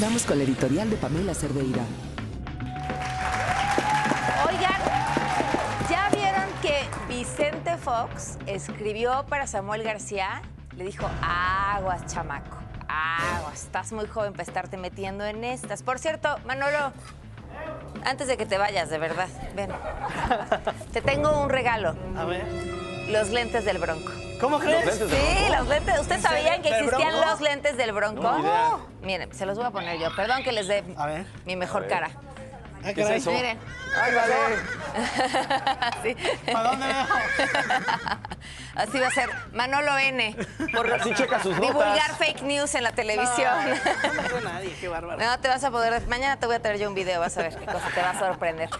Vamos con la editorial de Pamela Cerdeira. Oigan, ¿ya vieron que Vicente Fox escribió para Samuel García? Le dijo, aguas, chamaco, aguas, estás muy joven para estarte metiendo en estas. Por cierto, Manolo, antes de que te vayas, de verdad, ven. Te tengo un regalo. A ver. Los lentes del Bronco. ¿Cómo crees? lentes del Sí, los lentes. ¿Ustedes sabían que ¿Del existían Bronco? los lentes del Bronco? No. Miren, se los voy a poner yo. Perdón que les dé A ver. mi mejor ver. cara. Ah, ¿Qué es eso? Miren. ¡Ay, vale! Sí. ¿Para dónde veo? Así va a ser. Manolo N. Por Así checa sus notas. divulgar fake news en la televisión. No, no nadie, qué bárbaro. No te vas a poder. Mañana te voy a traer yo un video, vas a ver qué cosa te va a sorprender.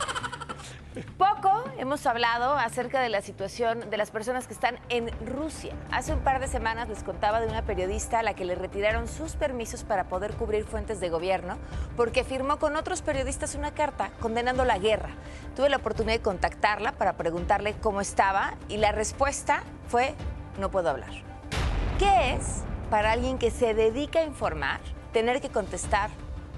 Hemos hablado acerca de la situación de las personas que están en Rusia. Hace un par de semanas les contaba de una periodista a la que le retiraron sus permisos para poder cubrir fuentes de gobierno porque firmó con otros periodistas una carta condenando la guerra. Tuve la oportunidad de contactarla para preguntarle cómo estaba y la respuesta fue no puedo hablar. ¿Qué es para alguien que se dedica a informar tener que contestar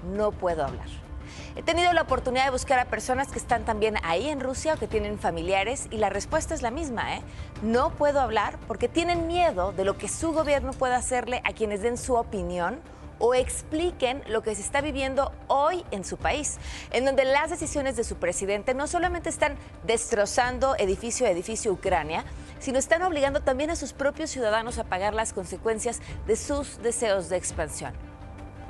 no puedo hablar? He tenido la oportunidad de buscar a personas que están también ahí en Rusia o que tienen familiares y la respuesta es la misma, ¿eh? No puedo hablar porque tienen miedo de lo que su gobierno pueda hacerle a quienes den su opinión o expliquen lo que se está viviendo hoy en su país, en donde las decisiones de su presidente no solamente están destrozando edificio a edificio Ucrania, sino están obligando también a sus propios ciudadanos a pagar las consecuencias de sus deseos de expansión.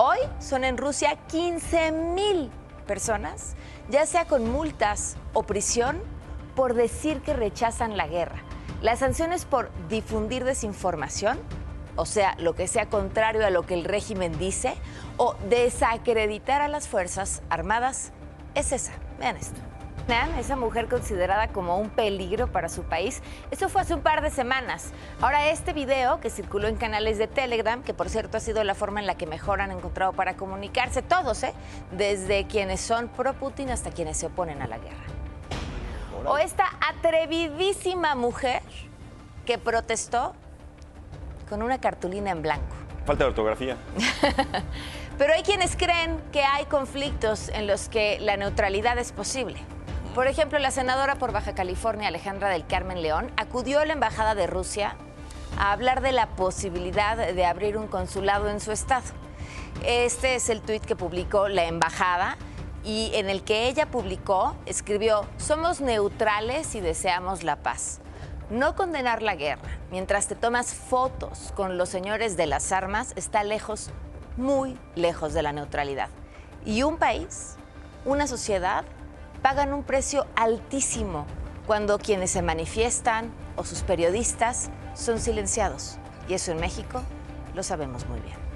Hoy son en Rusia 15 mil personas, ya sea con multas o prisión, por decir que rechazan la guerra. Las sanciones por difundir desinformación, o sea, lo que sea contrario a lo que el régimen dice, o desacreditar a las Fuerzas Armadas, es esa. Vean esto. Esa mujer considerada como un peligro para su país. Eso fue hace un par de semanas. Ahora este video que circuló en canales de Telegram, que por cierto ha sido la forma en la que mejor han encontrado para comunicarse todos, ¿eh? desde quienes son pro Putin hasta quienes se oponen a la guerra. O esta atrevidísima mujer que protestó con una cartulina en blanco. Falta de ortografía. Pero hay quienes creen que hay conflictos en los que la neutralidad es posible. Por ejemplo, la senadora por Baja California, Alejandra del Carmen León, acudió a la Embajada de Rusia a hablar de la posibilidad de abrir un consulado en su estado. Este es el tuit que publicó la embajada y en el que ella publicó, escribió, somos neutrales y deseamos la paz. No condenar la guerra mientras te tomas fotos con los señores de las armas está lejos, muy lejos de la neutralidad. Y un país, una sociedad, pagan un precio altísimo cuando quienes se manifiestan o sus periodistas son silenciados. Y eso en México lo sabemos muy bien.